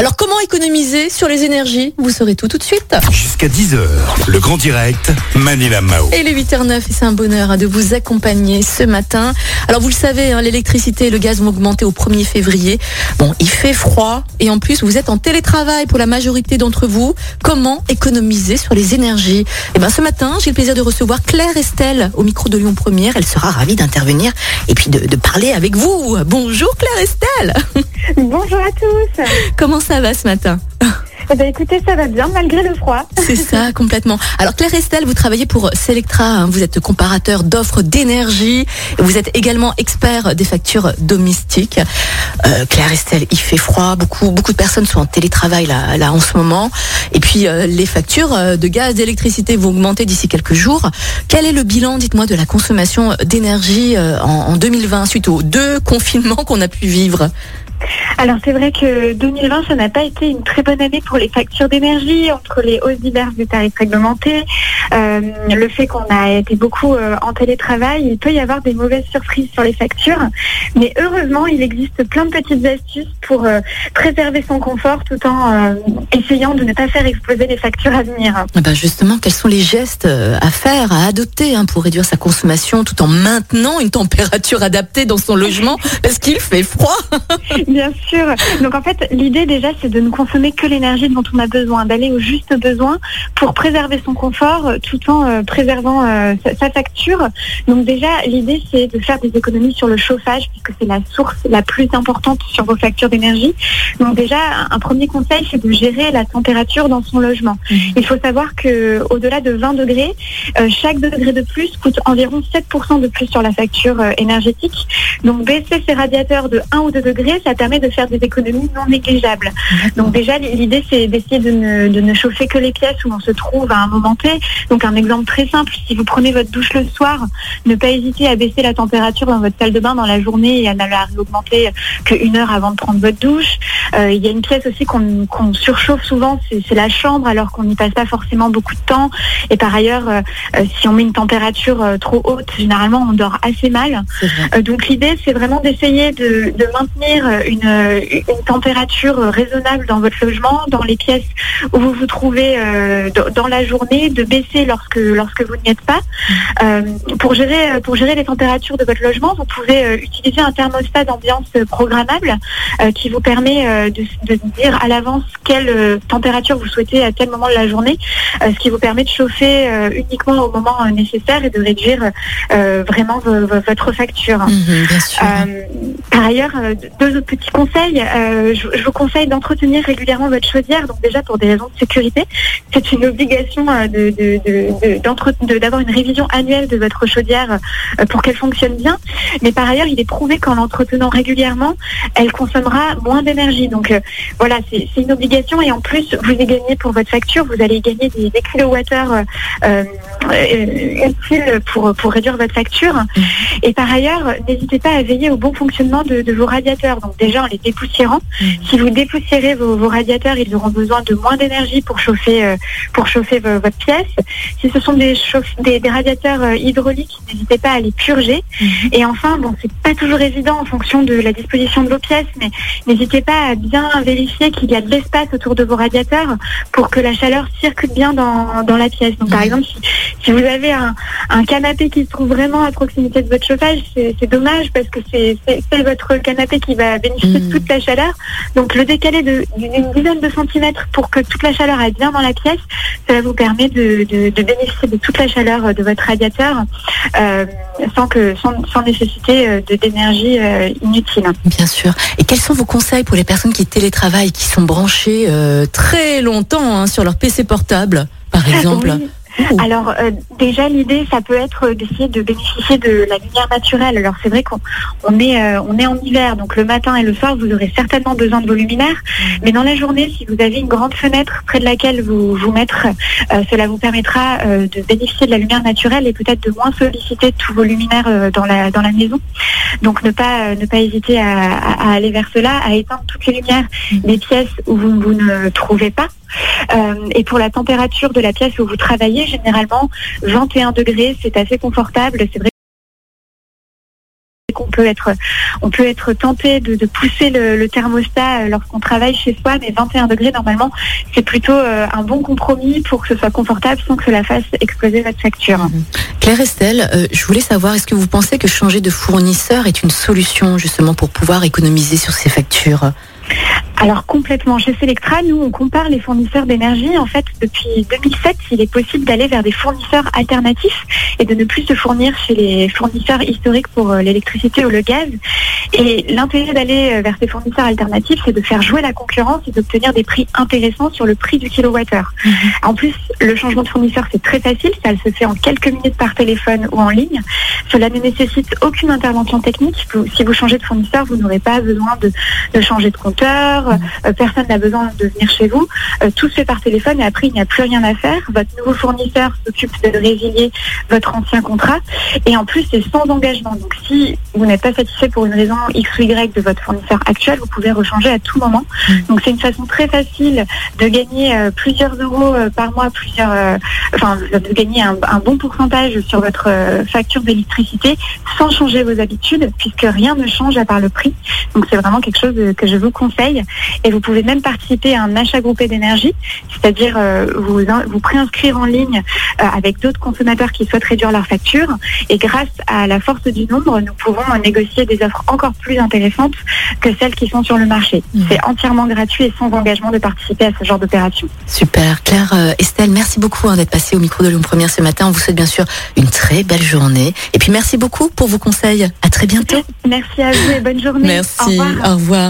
Alors comment économiser sur les énergies? Vous saurez tout tout de suite. Jusqu'à 10h, le grand direct, Manila Mao. Et les 8h09, et c'est un bonheur hein, de vous accompagner ce matin. Alors vous le savez, hein, l'électricité et le gaz vont augmenter au 1er février. Bon, il fait froid et en plus vous êtes en télétravail pour la majorité d'entre vous. Comment économiser sur les énergies? Eh bien ce matin, j'ai le plaisir de recevoir Claire Estelle au micro de Lyon Première. Elle sera ravie d'intervenir et puis de, de parler avec vous. Bonjour Claire Estelle. Bonjour à tous. Comment ça va ce matin Eh ben, écoutez, ça va bien malgré le froid. C'est ça, complètement. Alors Claire Estelle, vous travaillez pour Selectra, hein. vous êtes comparateur d'offres d'énergie, vous êtes également expert des factures domestiques. Euh, Claire Estelle, il fait froid, beaucoup beaucoup de personnes sont en télétravail là, là en ce moment, et puis euh, les factures euh, de gaz, d'électricité vont augmenter d'ici quelques jours. Quel est le bilan, dites-moi, de la consommation d'énergie euh, en, en 2020 suite aux deux confinements qu'on a pu vivre? Alors c'est vrai que 2020, ça n'a pas été une très bonne année pour les factures d'énergie, entre les hausses diverses des tarifs réglementés, euh, le fait qu'on a été beaucoup euh, en télétravail, il peut y avoir des mauvaises surprises sur les factures, mais heureusement, il existe plein de petites astuces pour euh, préserver son confort tout en essayant de ne pas faire exploser les factures à venir. Eh ben justement, quels sont les gestes à faire, à adopter hein, pour réduire sa consommation tout en maintenant une température adaptée dans son logement? Parce qu'il fait froid Bien sûr. Donc en fait, l'idée déjà, c'est de ne consommer que l'énergie dont on a besoin, d'aller au juste besoin pour préserver son confort euh, tout en euh, préservant euh, sa, sa facture. Donc déjà, l'idée, c'est de faire des économies sur le chauffage puisque c'est la source la plus importante sur vos factures d'énergie. Donc déjà, un, premier conseil, c'est de gérer la température dans son logement. Il faut savoir que au-delà de 20 degrés, euh, chaque degré de plus coûte environ 7% de plus sur la facture énergétique. Donc baisser ses radiateurs de 1 ou 2 degrés, ça permet de faire des économies non négligeables. Donc déjà, l'idée, c'est d'essayer de ne, de ne chauffer que les pièces où on se trouve à un moment T. Donc un exemple très simple, si vous prenez votre douche le soir, ne pas hésiter à baisser la température dans votre salle de bain dans la journée et à ne la réaugmenter qu'une heure avant de prendre votre douche. Euh, il y a une pièce aussi qu'on surchauffe souvent, c'est la chambre, alors qu'on n'y passe pas forcément beaucoup de temps. Et par ailleurs, euh, euh, si on met une température euh, trop haute, généralement on dort assez mal. Donc l'idée, c'est vraiment d'essayer de, de maintenir une, une température raisonnable dans votre logement, dans les pièces où vous vous trouvez euh, dans- la journée, de baisser lorsque lorsque vous n'y êtes pas. Euh, pour gérer pour gérer les températures de votre logement, vous pouvez euh, utiliser un thermostat d'ambiance programmable euh, qui vous permet de, de dire à l'avance quelle température vous souhaitez à tel moment de la journée, ce qui vous permet de chauffer uniquement au moment nécessaire et de réduire vraiment vo- vo- votre facture. Mhm, bien sûr. Par ailleurs, deux autres petits conseils. Euh, je, je vous conseille d'entretenir régulièrement votre chaudière. Donc déjà pour des raisons de sécurité, c'est une obligation euh, de, de, de, d'avoir une révision annuelle de votre chaudière euh, pour qu'elle fonctionne bien. Mais par ailleurs, il est prouvé qu'en l'entretenant régulièrement, elle consommera moins d'énergie. Donc euh, voilà, c'est, une obligation et en plus, vous y gagnez pour votre facture, vous allez gagner des, des kilowattheures euh, utiles pour, pour réduire votre facture. Et par ailleurs, n'hésitez pas à veiller au bon fonctionnement de, de vos radiateurs. Donc déjà en les dépoussiérant, Mhm. si vous dépoussiérez vos, vos radiateurs, ils auront besoin de moins d'énergie pour chauffer euh, pour chauffer vo- votre pièce. Si ce sont des, chauffe- des, des radiateurs euh, hydrauliques, n'hésitez pas à les purger. Mhm. Et enfin, bon, c'est pas toujours évident en fonction de la disposition de vos pièces, mais n'hésitez pas à bien vérifier qu'il y a de l'espace autour de vos radiateurs pour que la chaleur circule bien dans, dans la pièce. Donc par Mhm. exemple, si, si vous avez un, un canapé qui se trouve vraiment à proximité de votre chauffage, c'est dommage parce que c'est votre canapé qui va bénéficier De toute la chaleur. Donc le décaler d'une dizaine de centimètres pour que toute la chaleur aille bien dans la pièce, cela vous permet de, de- de bénéficier de toute la chaleur de votre radiateur euh, sans, que, sans, sans nécessité euh, d'énergie euh, inutile. Bien sûr. Et quels sont vos conseils pour les personnes qui télétravaillent, qui sont branchées euh, très longtemps hein, sur leur PC portable, par exemple? Oui. Alors euh, déjà l'idée ça peut être d'essayer de bénéficier de la lumière naturelle. Alors c'est vrai qu'on on est euh, on est en hiver donc le matin et le soir vous aurez certainement besoin de vos luminaires. Mais dans la journée si vous avez une grande fenêtre près de laquelle vous vous mettre, euh, cela vous permettra de bénéficier de la lumière naturelle et peut-être de moins solliciter tous vos luminaires dans la dans la maison. Donc ne pas ne pas hésiter à, à- à aller vers cela, à éteindre toutes les lumières des pièces où vous, vous ne trouvez pas. Euh, et pour la température de la pièce où vous travaillez, généralement 21 degrés, c'est assez confortable. C'est vrai qu'on peut être, on peut être tenté de, pousser le, thermostat lorsqu'on travaille chez soi, mais 21 degrés normalement, c'est plutôt un bon compromis pour que ce soit confortable sans que cela fasse exploser votre facture. Mhm. Claire Estelle, euh, je voulais savoir, est-ce que vous pensez que changer de fournisseur est une solution justement pour pouvoir économiser sur ces factures? Alors complètement. Chez Selectra, nous, on compare les fournisseurs d'énergie. En fait, depuis 2007, il est possible d'aller vers des fournisseurs alternatifs et de ne plus se fournir chez les fournisseurs historiques pour euh, l'électricité ou le gaz. Et l'intérêt d'aller euh, vers ces fournisseurs alternatifs, c'est de faire jouer la concurrence et d'obtenir des prix intéressants sur le prix du kilowattheure. Mhm. En plus, le changement de fournisseur, c'est très facile. Ça se fait en quelques minutes par téléphone ou en ligne. Cela ne nécessite aucune intervention technique. Si vous changez de fournisseur, vous n'aurez pas besoin de, de changer de compteur, euh, personne n'a besoin de venir chez vous. Euh, tout se fait par téléphone et après, il n'y a plus rien à faire. Votre nouveau fournisseur s'occupe de résilier votre ancien contrat. Et en plus, c'est sans engagement. Donc, si vous n'êtes pas satisfait pour une raison X ou Y de votre fournisseur actuel, vous pouvez rechanger à tout moment. Mm. Donc, c'est une façon très facile de gagner euh, plusieurs euros par mois, plusieurs, enfin, de gagner un, bon pourcentage sur votre facture d'électricité sans changer vos habitudes, puisque rien ne change à part le prix. Donc, c'est vraiment quelque chose que je vous conseille. Et vous pouvez même participer à un achat groupé d'énergie, c'est-à-dire euh, vous, vous préinscrire en ligne euh, avec d'autres consommateurs qui souhaitent réduire leur facture. Et grâce à la force du nombre, nous pouvons négocier des offres encore plus intéressantes que celles qui sont sur le marché. Mmh. C'est entièrement gratuit et sans engagement de participer à ce genre d'opération. Super. Claire, euh, Estelle, merci beaucoup hein, d'être passée au micro de Lyon Première ce matin. On vous souhaite bien sûr une très belle journée. Et puis merci beaucoup pour vos conseils. À très bientôt. Merci à vous et bonne journée. Merci. Au revoir. Au revoir.